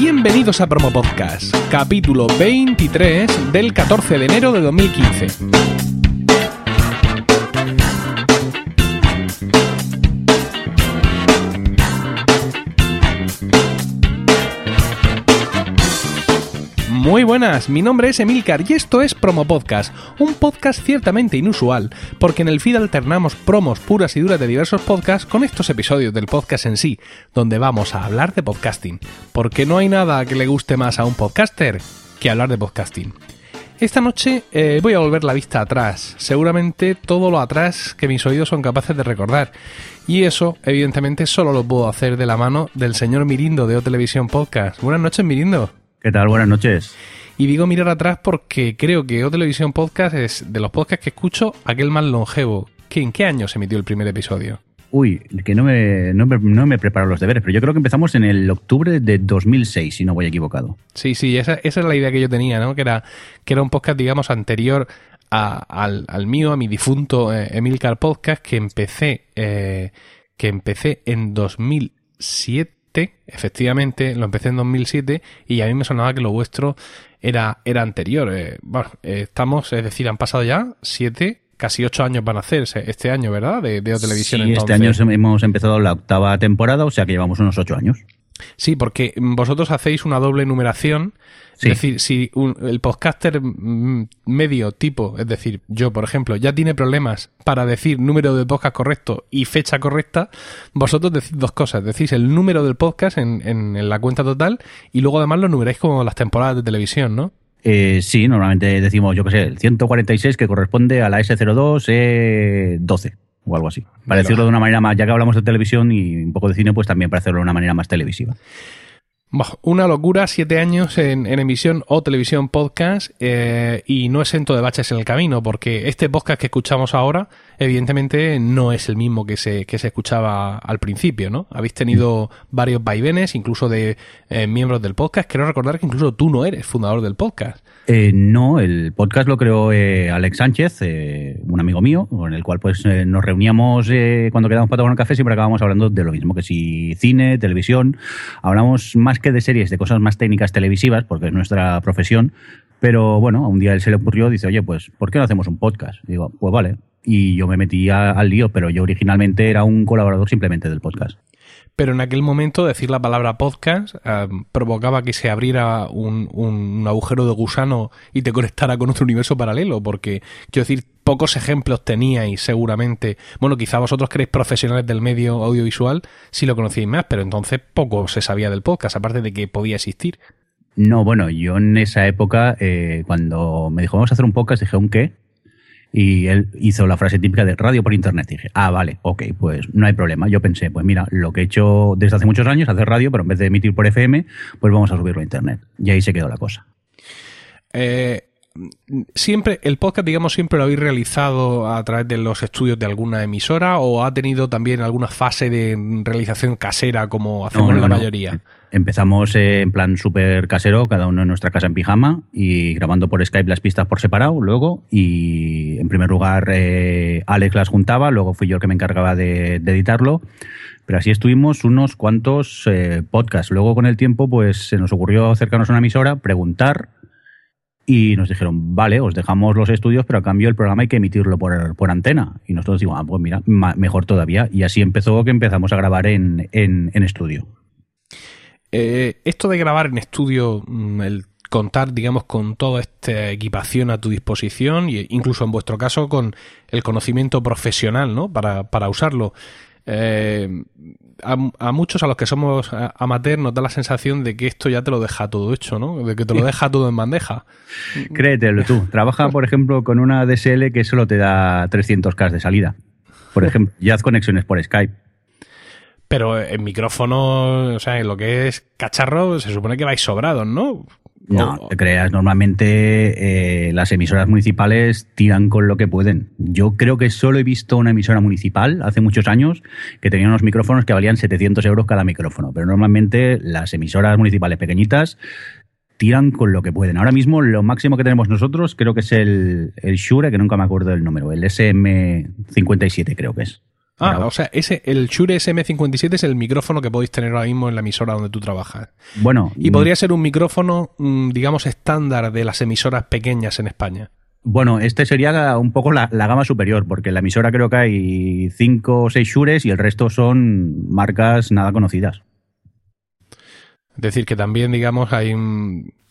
Bienvenidos a Promo Podcast, capítulo 23 del 14 de enero de 2015. Muy buenas, mi nombre es Emilcar y esto es Promo Podcast, un podcast ciertamente inusual, porque en el feed alternamos promos puras y duras de diversos podcasts con estos episodios del podcast en sí, donde vamos a hablar de podcasting, porque no hay nada que le guste más a un podcaster que hablar de podcasting. Esta noche eh, voy a volver la vista atrás, seguramente todo lo atrás que mis oídos son capaces de recordar. Y eso, evidentemente, solo lo puedo hacer de la mano del señor Mirindo de O Televisión Podcast. Buenas noches, Mirindo. ¿Qué tal? Buenas noches. Y digo mirar atrás porque creo que O Televisión Podcast es de los podcasts que escucho aquel más longevo. ¿Qué, ¿En qué año se emitió el primer episodio? Uy, que no me, no, me, no me preparo los deberes, pero yo creo que empezamos en el octubre de 2006, si no voy equivocado. Sí, sí, esa, esa es la idea que yo tenía, ¿no? Que era, que era un podcast, digamos, anterior a, al, al, mío, a mi difunto eh, Emilcar Podcast, que empecé, eh, que empecé en 2007 efectivamente, lo empecé en 2007 y a mí me sonaba que lo vuestro era, era anterior. Eh, bueno, eh, estamos, es decir, han pasado ya siete, casi ocho años van a hacerse este año, ¿verdad? De, de televisión. Sí, este año hemos empezado la octava temporada, o sea que llevamos unos ocho años. Sí, porque vosotros hacéis una doble numeración. Sí. Es decir, si un, el podcaster medio tipo, es decir, yo, por ejemplo, ya tiene problemas para decir número de podcast correcto y fecha correcta, vosotros decís dos cosas. Decís el número del podcast en, en, en la cuenta total y luego además lo numeráis como las temporadas de televisión, ¿no? Eh, sí, normalmente decimos, yo qué sé, el 146 que corresponde a la S02 E12 o algo así. Para decirlo de una manera más, ya que hablamos de televisión y un poco de cine, pues también para hacerlo de una manera más televisiva. Una locura, siete años en, en emisión o televisión podcast eh, y no exento de baches en el camino, porque este podcast que escuchamos ahora, evidentemente no es el mismo que se, que se escuchaba al principio, ¿no? Habéis tenido varios vaivenes, incluso de eh, miembros del podcast. Quiero recordar que incluso tú no eres fundador del podcast. Eh, no, el podcast lo creó eh, Alex Sánchez, eh, un amigo mío, con el cual pues eh, nos reuníamos cuando quedábamos para tomar un café, siempre acabábamos hablando de lo mismo, que si cine, televisión, hablamos más que de series, de cosas más técnicas televisivas, porque es nuestra profesión, pero bueno, un día él se le ocurrió, dice, oye, pues, ¿por qué no hacemos un podcast? Y digo, pues vale, y yo me metí al lío, pero yo originalmente era un colaborador simplemente del podcast pero en aquel momento decir la palabra podcast eh, provocaba que se abriera un, un, agujero de gusano y te conectara con otro universo paralelo, porque quiero decir, pocos ejemplos teníais seguramente. Bueno, quizá vosotros que erais profesionales del medio audiovisual sí lo conocíais más, pero entonces poco se sabía del podcast, aparte de que podía existir. No, bueno, yo en esa época, eh, cuando me dijo vamos a hacer un podcast, dije, ¿un qué? Y él hizo la frase típica de radio por internet. Dije, ah, vale, ok, pues no hay problema. Yo pensé, pues mira, lo que he hecho desde hace muchos años, hacer radio, pero en vez de emitir por FM, pues vamos a subirlo a internet. Y ahí se quedó la cosa. Eh, siempre, el podcast, digamos, siempre lo habéis realizado a través de los estudios de alguna emisora o ha tenido también alguna fase de realización casera como hacemos no, no, la no. mayoría? Empezamos eh, en plan súper casero, cada uno en nuestra casa en pijama y grabando por Skype las pistas por separado luego. Y en primer lugar, eh, Alex las juntaba, luego fui yo el que me encargaba de, de editarlo. Pero así estuvimos unos cuantos eh, podcasts. Luego, con el tiempo, pues se nos ocurrió acercarnos a una emisora, preguntar y nos dijeron, vale, os dejamos los estudios, pero a cambio el programa hay que emitirlo por, por antena. Y nosotros dijimos, ah, pues mira, mejor todavía. Y así empezó que empezamos a grabar en, en, en estudio. Eh, esto de grabar en estudio, mm, el contar, digamos, con toda esta equipación a tu disposición, e incluso en vuestro caso con el conocimiento profesional, ¿no? Para, para usarlo. Eh, a, a, muchos, a los que somos amateur, nos da la sensación de que esto ya te lo deja todo hecho, ¿no? De que te lo deja todo en bandeja. Créetelo tú. Trabaja, por ejemplo, con una DSL que solo te da 300K de salida. Por ejemplo, y haz conexiones por Skype. Pero en micrófono, o sea, en lo que es cacharro, se supone que vais sobrados, ¿no? No, te creas, normalmente eh, las emisoras municipales tiran con lo que pueden. Yo creo que solo he visto una emisora municipal hace muchos años que tenía unos micrófonos que valían 700 euros cada micrófono, pero normalmente las emisoras municipales pequeñitas tiran con lo que pueden. Ahora mismo lo máximo que tenemos nosotros creo que es el, el Shure, que nunca me acuerdo del número, el SM57 creo que es. Ah, o sea, ese, el Shure SM57 es el micrófono que podéis tener ahora mismo en la emisora donde tú trabajas. Bueno. Y podría ser un micrófono, mm, digamos, estándar de las emisoras pequeñas en España. Bueno, este sería un poco la, gama superior, porque en la emisora creo que hay cinco o seis Shures y el resto son marcas nada conocidas. Es decir, que también, digamos, hay,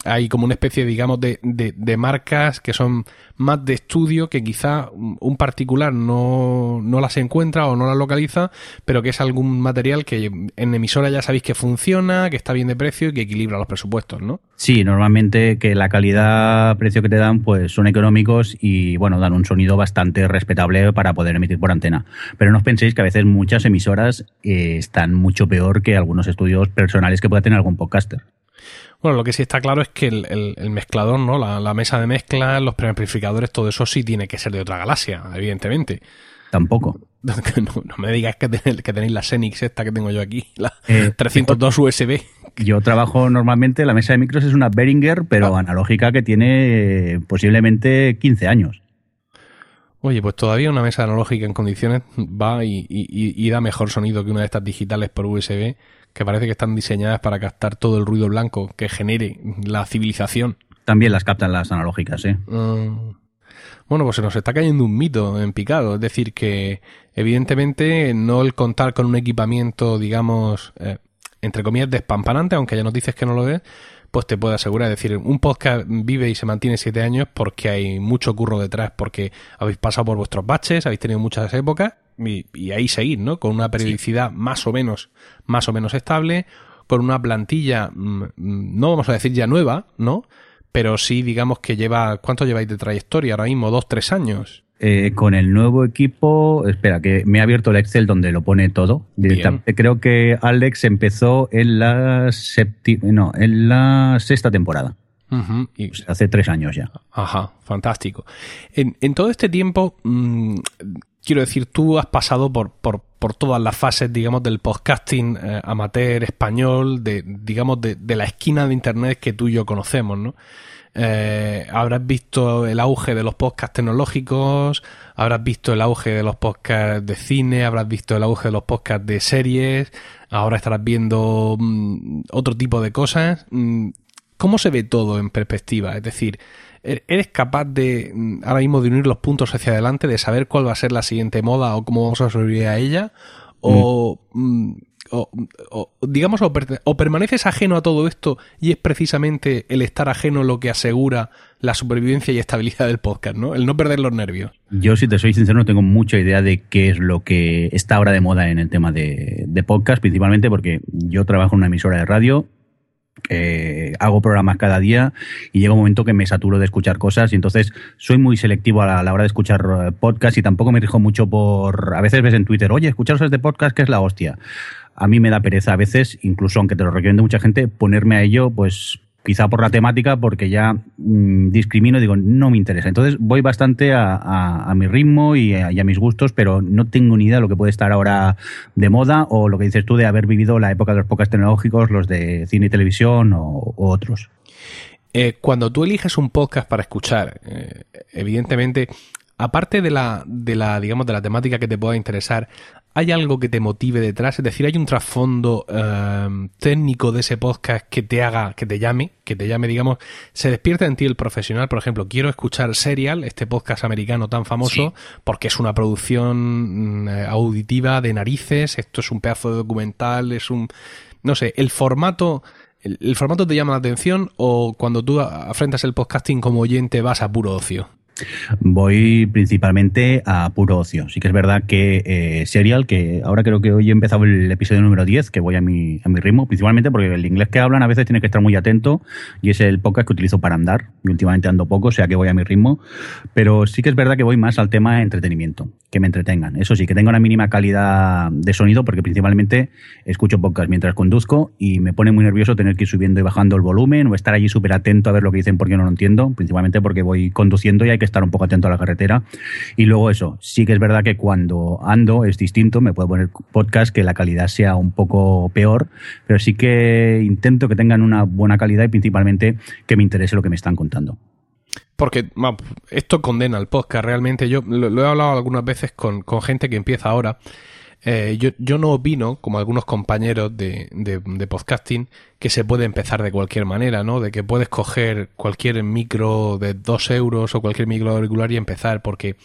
hay como una especie, digamos, de, de, marcas que son más de estudio, que quizá un particular no, no, las encuentra o no las localiza, pero que es algún material que en emisora ya sabéis que funciona, que está bien de precio y que equilibra los presupuestos, ¿no? Sí, normalmente que la calidad-precio que te dan pues son económicos y, bueno, dan un sonido bastante respetable para poder emitir por antena. Pero no os penséis que a veces muchas emisoras eh, están mucho peor que algunos estudios personales que pueda tener algún podcaster. Bueno, lo que sí está claro es que el, mezclador, ¿no? La, mesa de mezcla, los preamplificadores, todo eso sí tiene que ser de otra galaxia, evidentemente. Tampoco. No, me digas que tenéis, la Xenix esta que tengo yo aquí, la 302 eh, USB. Yo trabajo normalmente, la mesa de micros es una Behringer, pero ah. analógica que tiene eh, posiblemente 15 años. Oye, pues todavía una mesa analógica en condiciones va y da mejor sonido que una de estas digitales por USB que parece que están diseñadas para captar todo el ruido blanco que genere la civilización. También las captan las analógicas, ¿eh? Mm. bueno, pues se nos está cayendo un mito en picado. Es decir, que evidentemente no el contar con un equipamiento, digamos, eh, entre comillas, despampanante, aunque ya nos dices que no lo es, pues te puedo asegurar. Es decir, un podcast vive y se mantiene siete años porque hay mucho curro detrás, porque habéis pasado por vuestros baches, habéis tenido muchas épocas y, ahí seguir, ¿no? Con una periodicidad más o menos, más o menos estable, con una plantilla, mm, mm, no vamos a decir ya nueva, ¿no? Pero sí, digamos que lleva, ¿cuánto lleváis de trayectoria ahora mismo? ¿Dos, tres años? Eh, con el nuevo equipo, espera, que me ha abierto el Excel donde lo pone todo. Creo que Alex empezó en la no, en la sexta temporada. y, hace tres años ya. Ajá, fantástico. En, en todo este tiempo, mm, quiero decir, tú has pasado por, por, todas las fases, digamos, del podcasting eh, amateur español, de, digamos, de, de, la esquina de Internet que tú y yo conocemos, ¿no? Eh, habrás visto el auge de los podcasts tecnológicos, habrás visto el auge de los podcasts de cine, habrás visto el auge de los podcasts de series, ahora estarás viendo mm, otro tipo de cosas. Mm, ¿Cómo se ve todo en perspectiva? Es decir, ¿E-, ¿Eres capaz de mm, ahora mismo de unir los puntos hacia adelante, de saber cuál va a ser la siguiente moda o cómo vamos a sobrevivir a ella? O, mm. Mm, o, digamos, o, permaneces ajeno a todo esto y es precisamente el estar ajeno lo que asegura la supervivencia y estabilidad del podcast, ¿no? El no perder los nervios. Yo, si te soy sincero, no tengo mucha idea de qué es lo que está ahora de moda en el tema de, de podcast, principalmente porque yo trabajo en una emisora de radio eh, hago programas cada día y llega un momento que me saturo de escuchar cosas y entonces soy muy selectivo a la, hora de escuchar eh, podcast y tampoco me rijo mucho por... A veces ves en Twitter, oye, escucharos este podcast que es la hostia. A mí me da pereza a veces, incluso aunque te lo recomiendo mucha gente, ponerme a ello pues quizá por la temática, porque ya mm, discrimino digo, no me interesa. Entonces voy bastante a, mi ritmo y a, mis gustos, pero no tengo ni idea de lo que puede estar ahora de moda o lo que dices tú de haber vivido la época de los podcasts tecnológicos, los de cine y televisión o, otros. Eh, cuando tú eliges un podcast para escuchar, eh, evidentemente, aparte de la, de la, digamos, de la temática que te pueda interesar, ¿Hay algo que te motive detrás? Es decir, ¿hay un trasfondo em, técnico de ese podcast que te haga, que te llame, que te llame, digamos, se despierta en ti el profesional? Por ejemplo, quiero escuchar Serial, este podcast americano tan famoso, porque es una producción mm, auditiva de narices, esto es un pedazo de documental, es un... No sé, el formato... ¿El, formato te llama la atención o cuando tú afrentas el podcasting como oyente vas a puro ocio? Voy principalmente a puro ocio. Sí que es verdad que eh, Serial, que ahora creo que hoy he empezado el episodio número 10, que voy a mi, a mi ritmo, principalmente porque el inglés que hablan a veces tiene que estar muy atento y es el podcast que utilizo para andar. Y últimamente ando poco, o sea que voy a mi ritmo. Pero sí que es verdad que voy más al tema de entretenimiento, que me entretengan. Eso sí, que tenga una mínima calidad de sonido, porque principalmente escucho podcast mientras conduzco y me pone muy nervioso tener que ir subiendo y bajando el volumen o estar allí súper atento a ver lo que dicen porque no lo entiendo, principalmente porque voy conduciendo y hay que estar un poco atento a la carretera. Y luego eso, sí que es verdad que cuando ando es distinto, me puedo poner podcast que la calidad sea un poco peor, pero sí que intento que tengan una buena calidad y principalmente que me interese lo que me están contando. Porque esto condena el podcast realmente. Yo lo, he hablado algunas veces con, con gente que empieza ahora eh, yo, yo, no opino, como algunos compañeros de, de, podcasting, que se puede empezar de cualquier manera, ¿no? De que puedes coger cualquier micro de 2 euros o cualquier micro auricular y empezar, porque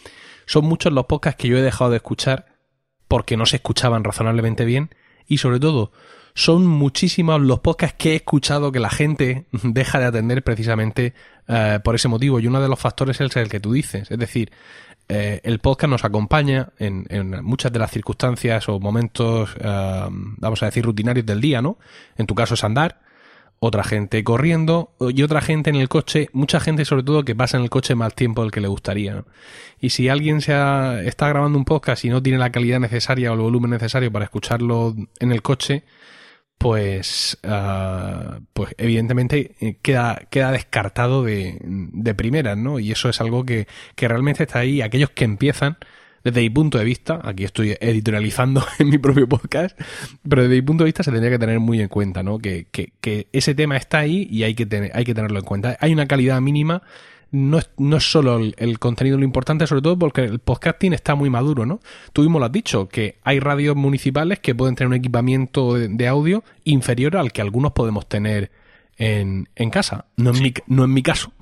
son muchos los podcasts que yo he dejado de escuchar porque no se escuchaban razonablemente bien y sobre todo son muchísimos los podcasts que he escuchado que la gente deja de atender precisamente eh, por ese motivo. Y uno de los factores es el que tú dices. Es decir, eh, el podcast nos acompaña en, muchas de las circunstancias o momentos, vamos a decir, rutinarios del día, ¿no? En tu caso es andar, otra gente corriendo y otra gente en el coche, mucha gente sobre todo que pasa en el coche más tiempo del que le gustaría. Y si alguien se está grabando un podcast y no tiene la calidad necesaria o el volumen necesario para escucharlo en el coche, pues, uh, pues evidentemente eh, queda, queda descartado de, de primeras, ¿no? Y eso es algo que, que realmente está ahí. Aquellos que empiezan, desde mi punto de vista, aquí estoy editorializando en mi propio podcast, pero desde mi punto de vista se tendría que tener muy en cuenta, ¿no? Que, que, que ese tema está ahí y hay que, tener, hay que tenerlo en cuenta. Hay una calidad mínima no es, no es solo el, contenido lo importante, sobre todo porque el podcasting está muy maduro, ¿no? Tú mismo lo has dicho, que hay radios municipales que pueden tener un equipamiento de, audio inferior al que algunos podemos tener en, en casa. No en, mi, no en mi caso,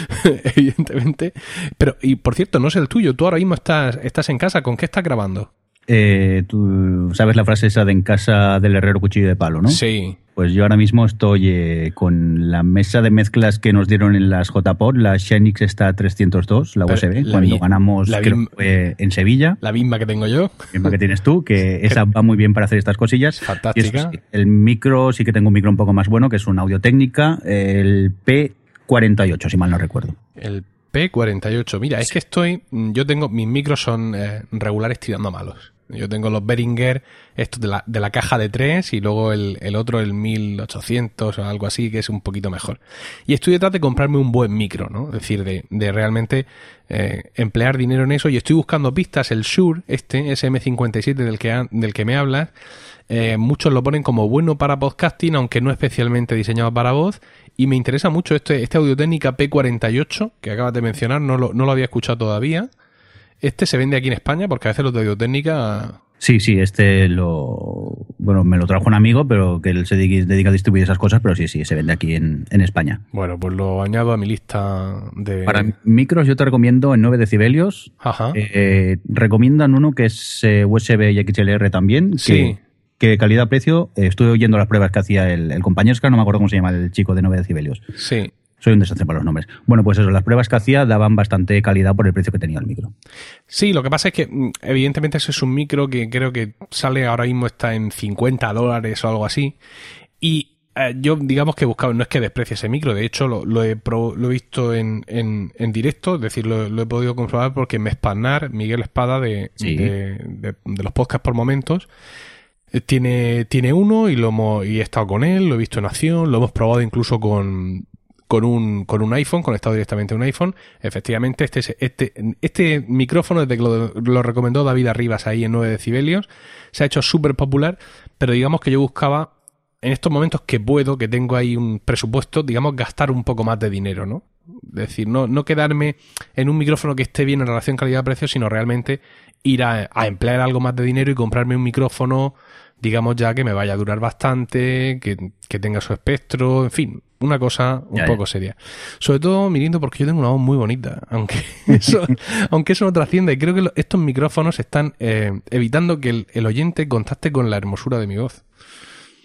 evidentemente. Pero, y por cierto, no es el tuyo. Tú ahora mismo estás, estás en casa. ¿Con qué estás grabando? Eh, tú sabes la frase esa de en casa del herrero cuchillo de palo, ¿no? Sí. Pues yo ahora mismo estoy eh, con la mesa de mezclas que nos dieron en las JPod, la Xenix está 302, la USB, cuando ganamos en Sevilla. La misma que tengo yo. La misma que tienes tú, que esa va muy bien para hacer estas cosillas. Fantástica. el micro, sí que tengo un micro un poco más bueno, que es un Audio Técnica, el P48, si mal no recuerdo. El P48. Mira, es que estoy. Yo tengo. Mis micros son eh, regulares tirando malos. Yo tengo los Behringer, estos de la, de la caja de tres y luego el, el, otro, el 1800 o algo así, que es un poquito mejor. Y estoy detrás de comprarme un buen micro, ¿no? Es decir, de, de realmente eh, emplear dinero en eso y estoy buscando pistas. El Shure, este SM57 del que, del que me hablas, eh, muchos lo ponen como bueno para podcasting, aunque no especialmente diseñado para voz. Y me interesa mucho este, este Audio Técnica P48 que acabas de mencionar, no lo, no lo había escuchado todavía. ¿Este se vende aquí en España? Porque a veces los de audiotécnica... Sí, sí, este lo... Bueno, me lo trajo un amigo, pero que él se dedica a distribuir esas cosas, pero sí, sí, se vende aquí en, España. Bueno, pues lo añado a mi lista de... Para micros yo te recomiendo en 9 decibelios. Ajá. Eh, recomiendan uno que es eh, USB y XLR también. Sí. Que, calidad-precio, eh, estuve oyendo las pruebas que hacía el, el compañero, es que no me acuerdo cómo se llama el chico de 9 decibelios. Sí. Soy un desastre para los nombres. Bueno, pues eso, las pruebas que hacía daban bastante calidad por el precio que tenía el micro. Sí, lo que pasa es que, mm, evidentemente, ese es un micro que creo que sale ahora mismo, está en 50 dólares o algo así. Y eh, yo, digamos que he buscado, no es que desprecie ese micro, de hecho, lo, he, lo he visto en, en, en, directo, es decir, lo, he podido comprobar porque me espanar Miguel Espada de, de, los podcasts por momentos. Eh, tiene, tiene uno y lo hemos, y he estado con él, lo he visto en acción, lo hemos probado incluso con, con un, con un iPhone, conectado directamente a un iPhone. Efectivamente, este, este, este micrófono, desde que lo, recomendó David Arribas ahí en 9 decibelios, se ha hecho súper popular, pero digamos que yo buscaba en estos momentos que puedo, que tengo ahí un presupuesto, digamos, gastar un poco más de dinero, ¿no? Es decir, no, no quedarme en un micrófono que esté bien en relación calidad-precio, sino realmente ir a, a emplear algo más de dinero y comprarme un micrófono digamos ya que me vaya a durar bastante, que, que tenga su espectro, en fin, una cosa un poco seria. Sobre todo, mirando porque yo tengo una voz muy bonita, aunque eso, aunque eso no trasciende. Creo que estos micrófonos están eh, evitando que el, oyente contacte con la hermosura de mi voz.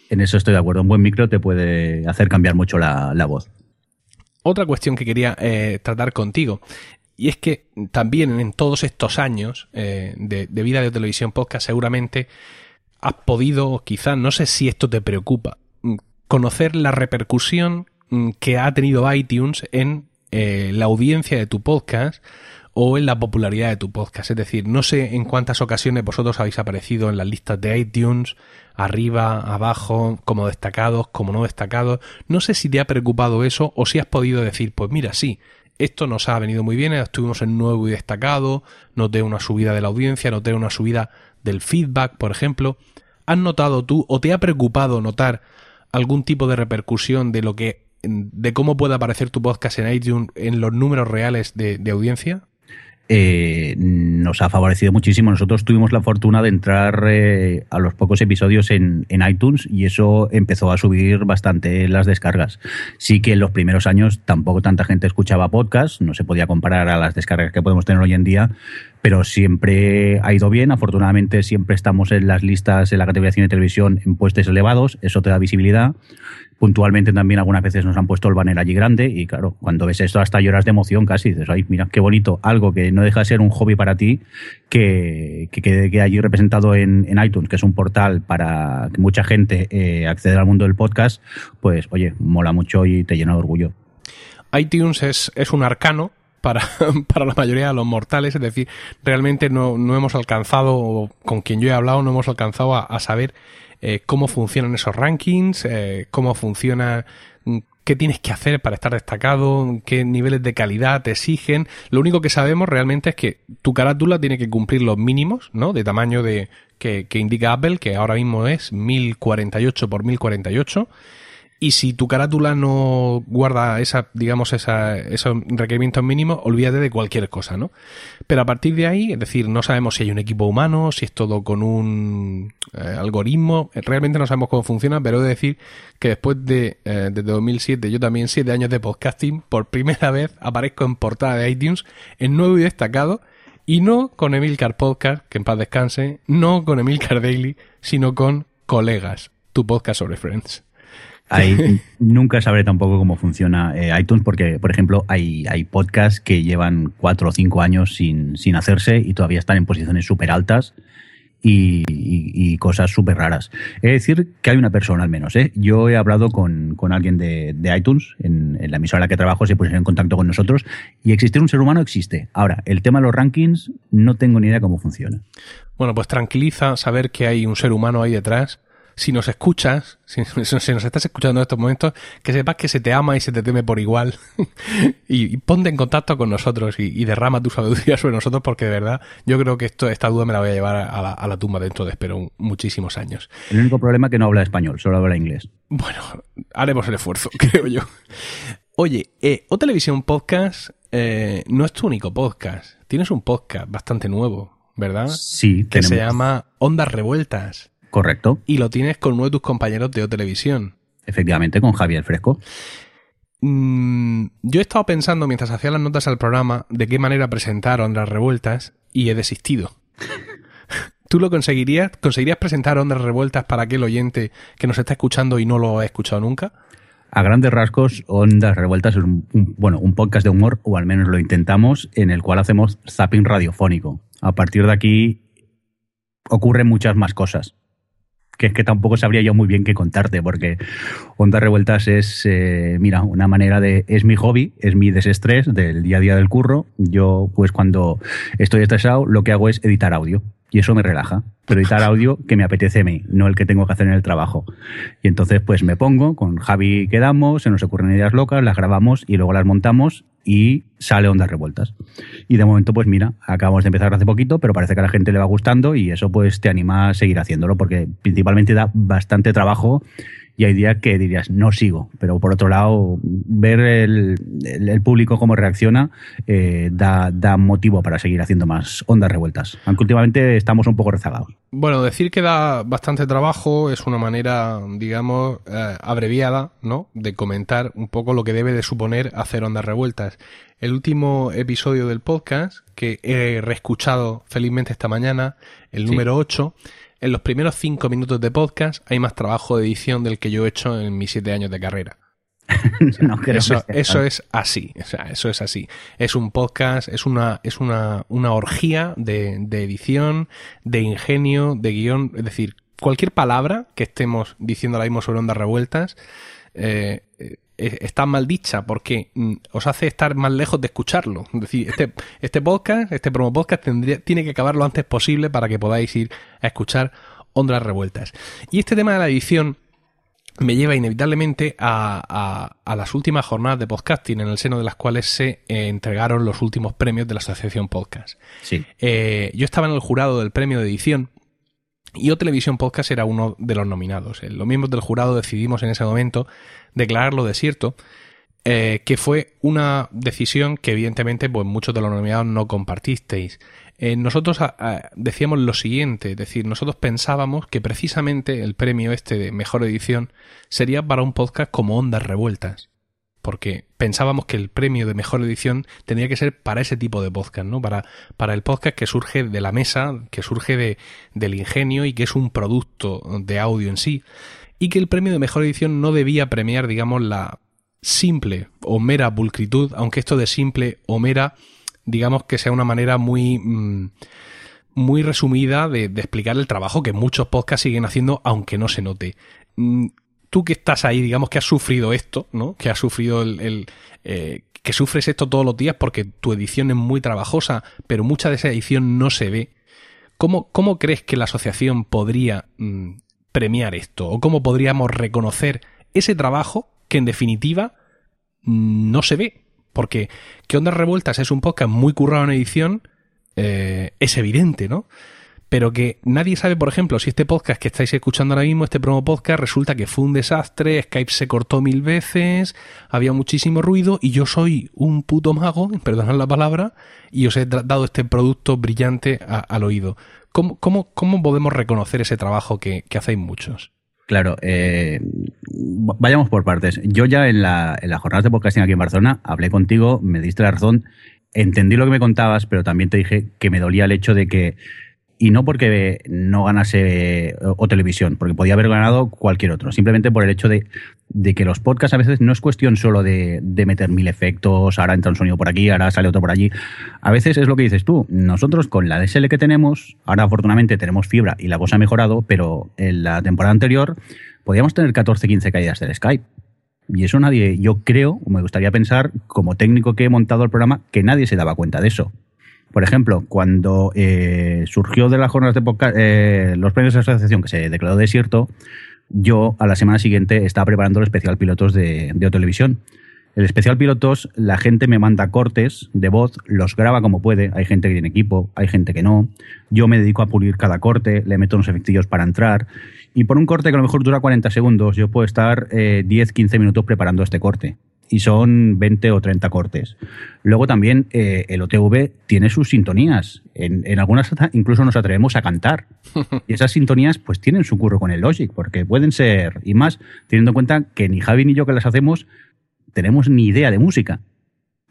En eso estoy de acuerdo. Un buen micro te puede hacer cambiar mucho la, voz. Otra cuestión que quería eh, tratar contigo. Y es que también en todos estos años eh, de, vida de televisión podcast, seguramente has podido, quizás, no sé si esto te preocupa, mm, conocer la repercusión mm, que ha tenido iTunes en eh, la audiencia de tu podcast o en la popularidad de tu podcast. Es decir, no sé en cuántas ocasiones vosotros habéis aparecido en las listas de iTunes, arriba, abajo, como destacados, como no destacados. No sé si te ha preocupado eso o si has podido decir, pues mira, sí, esto nos ha venido muy bien, estuvimos en nuevo y destacado, noté una subida de la audiencia, noté una subida del feedback, por ejemplo. ¿Has notado tú o te ha preocupado notar algún tipo de repercusión de lo que de cómo puede aparecer tu podcast en iTunes en los números reales de, audiencia? Eh, nos ha favorecido muchísimo. Nosotros tuvimos la fortuna de entrar eh, a los pocos episodios en, iTunes y eso empezó a subir bastante las descargas. Sí que en los primeros años tampoco tanta gente escuchaba podcast, no se podía comparar a las descargas que podemos tener hoy en día, pero siempre ha ido bien. Afortunadamente siempre estamos en las listas en la categoría de cine televisión en puestos elevados, eso te da visibilidad puntualmente también algunas veces nos han puesto el banner allí grande y claro, cuando ves esto hasta lloras de emoción casi, dices, mira, qué bonito, algo que no deja de ser un hobby para ti, que quede allí representado en, iTunes, que es un portal para que mucha gente eh, acceda al mundo del podcast, pues oye, mola mucho y te llena de orgullo. iTunes es, es un arcano para, para, la mayoría de los mortales, es decir, realmente no, no hemos alcanzado, con quien yo he hablado, no hemos alcanzado a saber eh, cómo funcionan esos rankings, eh, cómo funciona mm, qué tienes que hacer para estar destacado, qué niveles de calidad te exigen. Lo único que sabemos realmente es que tu carátula tiene que cumplir los mínimos, ¿no? De tamaño de que, que indica Apple, que ahora mismo es 1048 por 1048 y si tu carátula no guarda esa, digamos, esa, esos requerimientos mínimos, olvídate de cualquier cosa, ¿no? Pero a partir de ahí, es decir, no sabemos si hay un equipo humano, si es todo con un eh, algoritmo, realmente no sabemos cómo funciona, pero he de decir que después de, eh, desde 2007, yo también siete años de podcasting, por primera vez aparezco en portada de iTunes en nuevo y destacado, y no con Emilcar Podcast, que en paz descanse, no con Emilcar Daily, sino con Colegas, tu podcast sobre Friends. nunca sabré tampoco cómo funciona eh, iTunes porque, por ejemplo, hay, hay podcasts que llevan cuatro o cinco años sin, sin hacerse y todavía están en posiciones súper altas. Y, cosas súper raras. Es decir, que hay una persona al menos. ¿eh? Yo he hablado con, alguien de, iTunes, en, la emisora en la que trabajo, se pusieron en contacto con nosotros, y existir un ser humano existe. Ahora, el tema de los rankings, no tengo ni idea cómo funciona. Bueno, pues tranquiliza saber que hay un ser humano ahí detrás si nos escuchas, si, nos estás escuchando en estos momentos, que sepas que se te ama y se te teme por igual. y, ponte en contacto con nosotros y, derrama tu sabiduría sobre nosotros, porque de verdad yo creo que esto, esta duda me la voy a llevar a la, tumba dentro de espero muchísimos años. El único problema es que no habla español, solo habla inglés. Bueno, haremos el esfuerzo, creo yo. Oye, eh, O Televisión Podcast eh, no es tu único podcast. Tienes un podcast bastante nuevo, ¿verdad? Sí, que se llama Ondas Revueltas. Correcto. Y lo tienes con uno de tus compañeros de O Televisión. Efectivamente, con Javier Fresco. Mm, yo he estado pensando mientras hacía las notas al programa de qué manera presentar Ondas Revueltas y he desistido. ¿Tú lo conseguirías? ¿Conseguirías presentar Ondas Revueltas para aquel oyente que nos está escuchando y no lo ha escuchado nunca? A grandes rasgos, Ondas Revueltas es un, bueno, un podcast de humor, o al menos lo intentamos, en el cual hacemos zapping radiofónico. A partir de aquí ocurren muchas más cosas que es que tampoco sabría yo muy bien qué contarte, porque Ondas Revueltas es, eh, mira, una manera de, es mi hobby, es mi desestrés del día a día del curro. Yo, pues cuando estoy estresado, lo que hago es editar audio y eso me relaja. Pero editar audio que me apetece a mí, no el que tengo que hacer en el trabajo. Y entonces pues me pongo, con Javi quedamos, se nos ocurren ideas locas, las grabamos y luego las montamos y sale Ondas Revueltas. Y de momento pues mira, acabamos de empezar hace poquito, pero parece que a la gente le va gustando y eso pues te anima a seguir haciéndolo porque principalmente da bastante trabajo y hay días que dirías, no sigo. Pero por otro lado, ver el, público cómo reacciona eh, da, motivo para seguir haciendo más ondas revueltas. Aunque últimamente estamos un poco rezagados. Bueno, decir que da bastante trabajo es una manera, digamos, eh, abreviada, ¿no? De comentar un poco lo que debe de suponer hacer ondas revueltas. El último episodio del podcast, que he reescuchado felizmente esta mañana, el número 8, en los primeros cinco minutos de podcast hay más trabajo de edición del que yo he hecho en mis siete años de carrera. eso, es así, o sea, eso es así. Es un podcast, es una, es una, una orgía de, edición, de ingenio, de guion, es decir, cualquier palabra que estemos diciendo ahora mismo sobre ondas revueltas, eh, está mal dicha porque mm, os hace estar más lejos de escucharlo. Es decir, este, este podcast, este promo podcast tendría, tiene que acabar lo antes posible para que podáis ir a escuchar Ondas Revueltas. Y este tema de la edición me lleva inevitablemente a, a, las últimas jornadas de podcasting, en el seno de las cuales se eh, entregaron los últimos premios de la Asociación Podcast. Sí. Eh, yo estaba en el jurado del premio de edición y O Televisión Podcast era uno de los nominados. Los miembros del jurado decidimos en ese momento declararlo desierto. eh, que fue una decisión que evidentemente pues muchos de los nominados no compartisteis. Eh, nosotros decíamos lo siguiente, es decir, nosotros pensábamos que precisamente el premio este de mejor edición sería para un podcast como Ondas Revueltas porque pensábamos que el premio de mejor edición tendría que ser para ese tipo de podcast, ¿no? Para, para el podcast que surge de la mesa, que surge de, del ingenio y que es un producto de audio en sí. Y que el premio de mejor edición no debía premiar, digamos, la simple o mera pulcritud, aunque esto de simple o mera, digamos que sea una manera muy... Mm, muy resumida de, de, explicar el trabajo que muchos podcasts siguen haciendo, aunque no se note. Tú que estás ahí, digamos que has sufrido esto, ¿no? Que has sufrido el, eh, que sufres esto todos los días porque tu edición es muy trabajosa, pero mucha de esa edición no se ve. ¿Cómo, cómo crees que la asociación podría mm, premiar esto? ¿O cómo podríamos reconocer ese trabajo que en definitiva no se ve? Porque que Ondas Revueltas es un podcast muy currado en edición, eh, es evidente, ¿no? Pero que nadie sabe, por ejemplo, si este podcast que estáis escuchando ahora mismo, este promo podcast, resulta que fue un desastre, Skype se cortó mil veces, había muchísimo ruido y yo soy un puto mago, perdonad la palabra, y os he dado este producto brillante al oído. ¿Cómo, cómo, cómo podemos reconocer ese trabajo que, hacéis muchos? Claro, eh, vayamos por partes. Yo ya en la, en la jornada de podcasting aquí en Barcelona hablé contigo, me diste la razón, entendí lo que me contabas, pero también te dije que me dolía el hecho de que y no porque no ganase o, televisión, porque podía haber ganado cualquier otro, simplemente por el hecho de, que los podcasts a veces no es cuestión solo de, meter mil efectos, ahora entra un sonido por aquí, ahora sale otro por allí. A veces es lo que dices tú, nosotros con la DSL que tenemos, ahora afortunadamente tenemos fibra y la cosa ha mejorado, pero en la temporada anterior podíamos tener 14, 15 caídas del Skype. Y eso nadie, yo creo, me gustaría pensar, como técnico que he montado el programa, que nadie se daba cuenta de eso. Por ejemplo, cuando eh, surgió de las jornadas de podcast, eh, los premios de asociación que se declaró desierto, yo a la semana siguiente estaba preparando el especial pilotos de, de televisión. El especial pilotos, la gente me manda cortes de voz, los graba como puede. Hay gente que tiene equipo, hay gente que no. Yo me dedico a pulir cada corte, le meto unos efectillos para entrar. Y por un corte que a lo mejor dura 40 segundos, yo puedo estar 10, eh, 15 minutos preparando este corte y son 20 o 30 cortes. Luego también eh, el OTV tiene sus sintonías. En, en, algunas incluso nos atrevemos a cantar. Y esas sintonías pues tienen su curro con el Logic, porque pueden ser, y más teniendo en cuenta que ni Javi ni yo que las hacemos tenemos ni idea de música.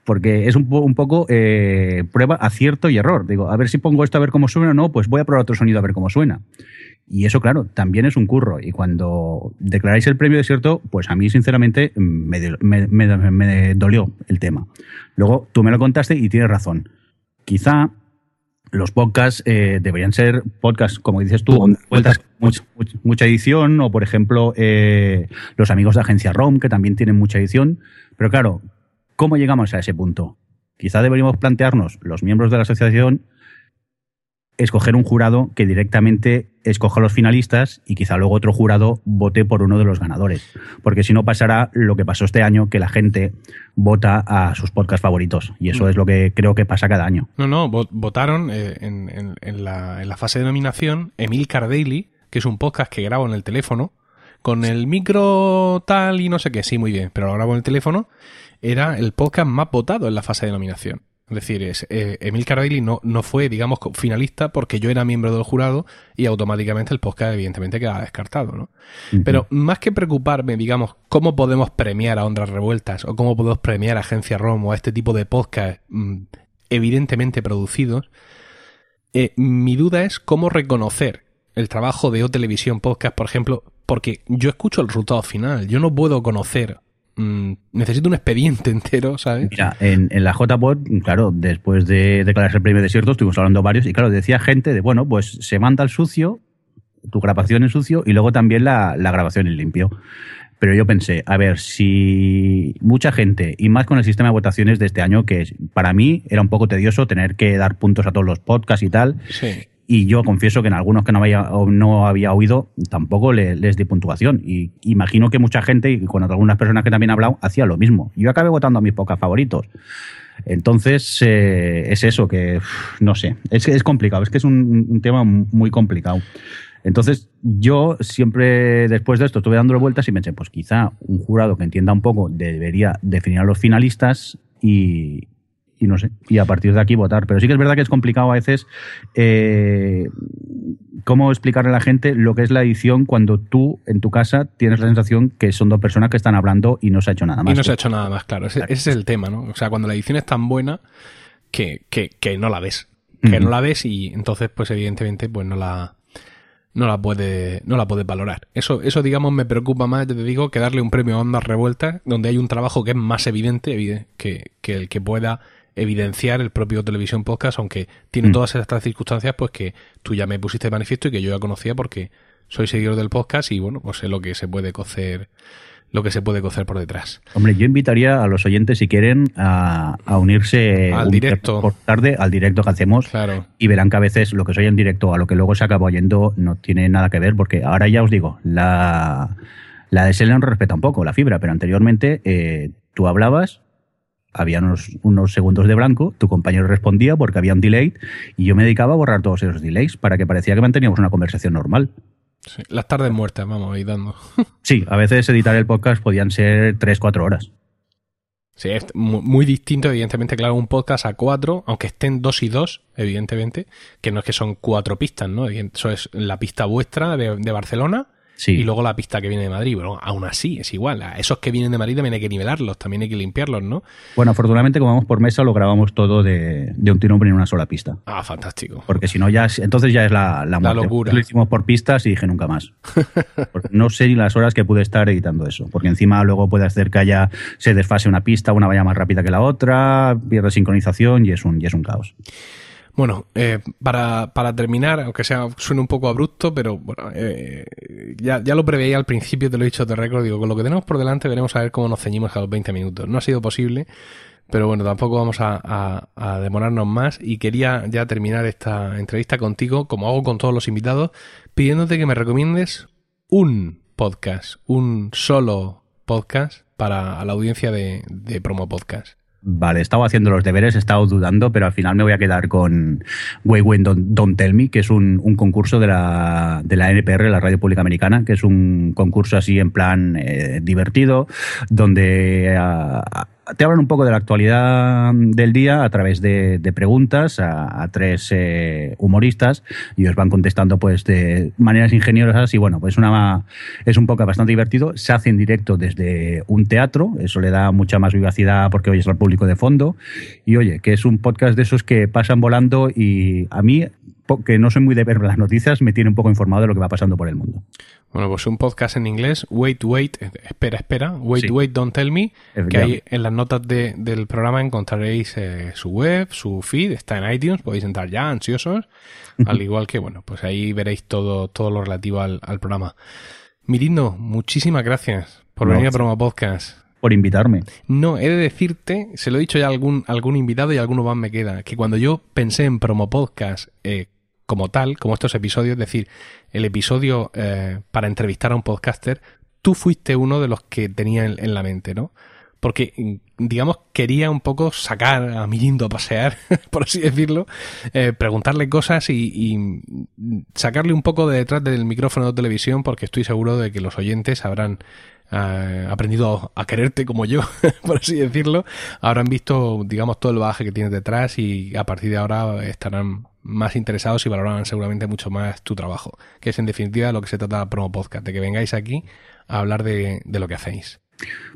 Porque es un, un poco eh, prueba, acierto y error. Digo, a ver si pongo esto a ver cómo suena o no, pues voy a probar otro sonido a ver cómo suena. Y eso, claro, también es un curro. Y cuando declaráis el premio desierto, pues a mí, sinceramente, me, dolió el tema. Luego, tú me lo contaste y tienes razón. Quizá los podcasts eh, deberían ser podcasts, como dices tú, mucha, mucha, edición, o por ejemplo, eh, los amigos de Agencia ROM, que también tienen mucha edición. Pero claro, ¿cómo llegamos a ese punto? Quizá deberíamos plantearnos, los miembros de la asociación, escoger un jurado que directamente escoja a los finalistas y quizá luego otro jurado vote por uno de los ganadores. Porque si no pasará lo que pasó este año, que la gente vota a sus podcasts favoritos. Y eso mm. es lo que creo que pasa cada año. No, no, votaron eh, en, la, fase de nominación Emil Cardelli, que es un podcast que grabo en el teléfono, con el micro tal y no sé qué, sí, muy bien, pero lo grabo en el teléfono, era el podcast más votado en la fase de nominación. Es decir, es, eh, Emil Cardelli no, no fue, digamos, finalista porque yo era miembro del jurado y automáticamente el podcast evidentemente quedaba descartado, ¿no? Pero más que preocuparme, digamos, cómo podemos premiar a Ondas Revueltas o cómo podemos premiar a Agencia ROM o a este tipo de podcast mm, evidentemente producidos, eh, mi duda es cómo reconocer el trabajo de O Televisión Podcast, por ejemplo, porque yo escucho el resultado final, yo no puedo conocer Mm, necesito un expediente entero, ¿sabes? Mira, en, la JPod, claro, después de declararse el premio desierto, estuvimos hablando varios, y claro, decía gente de, bueno, pues se manda el sucio, tu grabación en sucio, y luego también la, grabación en limpio. Pero yo pensé, a ver, si mucha gente, y más con el sistema de votaciones de este año, que para mí era un poco tedioso tener que dar puntos a todos los podcasts y tal, sí y yo confieso que en algunos que no había, no había oído tampoco les di puntuación. Y imagino que mucha gente, y con algunas personas que también he hablado, hacía lo mismo. Yo acabé votando a mis pocas favoritos. Entonces, eh, es eso, que no sé, es, es complicado, es que es un, tema muy complicado. Entonces, yo siempre después de esto estuve dándole vueltas y pensé, pues quizá un jurado que entienda un poco debería definir a los finalistas y, y no sé, y a partir de aquí votar. Pero sí que es verdad que es complicado a veces eh, cómo explicarle a la gente lo que es la edición cuando tú en tu casa tienes la sensación que son dos personas que están hablando y no se ha hecho nada más. Y no se ha hecho nada más, claro. Ese, es el tema, ¿no? O sea, cuando la edición es tan buena que, que, que no la ves. Que no la ves y entonces, pues evidentemente, pues no la, no la puede, no la puedes valorar. Eso, eso digamos, me preocupa más, te digo, que darle un premio a Ondas Revueltas, donde hay un trabajo que es más evidente que, que el que pueda evidenciar el propio Televisión Podcast, aunque tiene mm. todas estas circunstancias, pues que tú ya me pusiste de manifiesto y que yo ya conocía porque soy seguidor del podcast y bueno, pues sé lo que se puede cocer lo que se puede cocer por detrás. Hombre, yo invitaría a los oyentes, si quieren, a, unirse al directo por tarde, al directo que hacemos. Claro. Y verán que a veces lo que soy en directo a lo que luego se acaba oyendo no tiene nada que ver, porque ahora ya os digo, la, la de Selena respeta un poco la fibra, pero anteriormente eh, tú hablabas, había unos, segundos de blanco, tu compañero respondía porque había un delay y yo me dedicaba a borrar todos esos delays para que parecía que manteníamos una conversación normal. las tardes muertas, vamos, ahí dando. sí, a veces editar el podcast podían ser 3-4 horas. Sí, es muy, distinto, evidentemente, claro, un podcast a cuatro, aunque estén dos y dos, evidentemente, que no es que son cuatro pistas, ¿no? Eso es la pista vuestra de, de Barcelona, y luego la pista que viene de Madrid. Bueno, aún así es igual. A esos que vienen de Madrid también hay que nivelarlos, también hay que limpiarlos, ¿no? Bueno, afortunadamente, como vamos por mesa, lo grabamos todo de, un tirón en una sola pista. Ah, fantástico. Porque si no, ya entonces ya es la, la, la locura. Lo hicimos por pistas y dije nunca más. no sé ni las horas que pude estar editando eso. Porque encima luego puede hacer que haya, se desfase una pista, una vaya más rápida que la otra, pierde sincronización y es un, y es un caos. Bueno, eh, para, para, terminar, aunque sea suene un poco abrupto, pero bueno, eh, ya, ya, lo preveía al principio, te lo he dicho de récord, digo, con lo que tenemos por delante veremos a ver cómo nos ceñimos a los 20 minutos. No ha sido posible, pero bueno, tampoco vamos a, demorarnos más y quería ya terminar esta entrevista contigo, como hago con todos los invitados, pidiéndote que me recomiendes un podcast, un solo podcast para la audiencia de, de Promo Podcast. Vale, he estado haciendo los deberes, he estado dudando, pero al final me voy a quedar con Way When Don't, Tell Me, que es un, concurso de la, de la NPR, la Radio Pública Americana, que es un concurso así en plan eh, divertido, donde te hablan un poco de la actualidad del día a través de, preguntas a, tres eh, humoristas y os van contestando pues de maneras ingeniosas y bueno, pues es un poco bastante divertido. Se hace en directo desde un teatro, eso le da mucha más vivacidad porque oyes al público de fondo y oye, que es un podcast de esos que pasan volando y a mí que no soy muy de ver las noticias, me tiene un poco informado de lo que va pasando por el mundo. Bueno, pues un podcast en inglés, Wait, Wait, espera, espera, Wait, Wait, Don't Tell Me, que ahí en las notas del programa encontraréis eh, su web, su feed, está en iTunes, podéis entrar ya ansiosos, al igual que, bueno, pues ahí veréis todo, todo lo relativo al, programa. Mirindo, muchísimas gracias por venir a Promo Podcast. Por invitarme. No, he de decirte, se lo he dicho ya a algún, algún invitado y alguno más me queda, que cuando yo pensé en Promo Podcast eh, como tal, como estos episodios, es decir, el episodio eh, para entrevistar a un podcaster, tú fuiste uno de los que tenía en, la mente, ¿no? Porque, mm, digamos, quería un poco sacar a Mirindo a pasear, por así decirlo, eh, preguntarle cosas y, sacarle un poco de detrás del micrófono de televisión, porque estoy seguro de que los oyentes habrán eh, aprendido a quererte como yo, por así decirlo, habrán visto, digamos, todo el bagaje que tienes detrás y a partir de ahora estarán más interesados y valorarán seguramente mucho más tu trabajo, que es en definitiva lo que se trata Promo Podcast, de que vengáis aquí a hablar de, de lo que hacéis.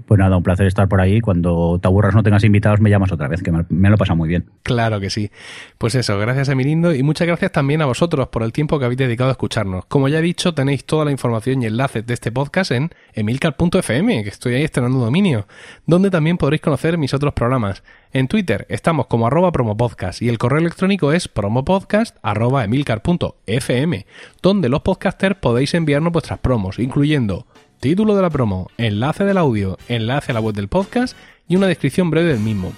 Pues nada, un placer estar por ahí. Cuando te aburras no tengas invitados, me llamas otra vez, que me, lo pasa muy bien. Claro que sí. Pues eso, gracias a Mirindo y muchas gracias también a vosotros por el tiempo que habéis dedicado a escucharnos. Como ya he dicho, tenéis toda la información y enlaces de este podcast en emilcar.fm, que estoy ahí estrenando dominio, donde también podréis conocer mis otros programas. En Twitter estamos como arroba promopodcast y el correo electrónico es promopodcast arroba emilcar.fm, donde los podcasters podéis enviarnos vuestras promos, incluyendo título de la promo, enlace del audio, enlace a la web del podcast y una descripción breve del mismo.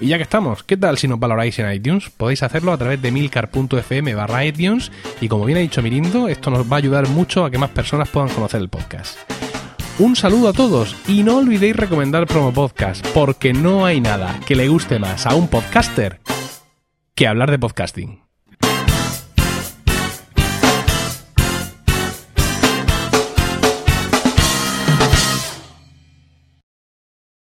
Y ya que estamos, ¿qué tal si nos valoráis en iTunes? Podéis hacerlo a través de milcar.fm barra iTunes y como bien ha dicho Mirindo, esto nos va a ayudar mucho a que más personas puedan conocer el podcast. Un saludo a todos y no olvidéis recomendar Promo Podcast, porque no hay nada que le guste más a un podcaster que hablar de podcasting.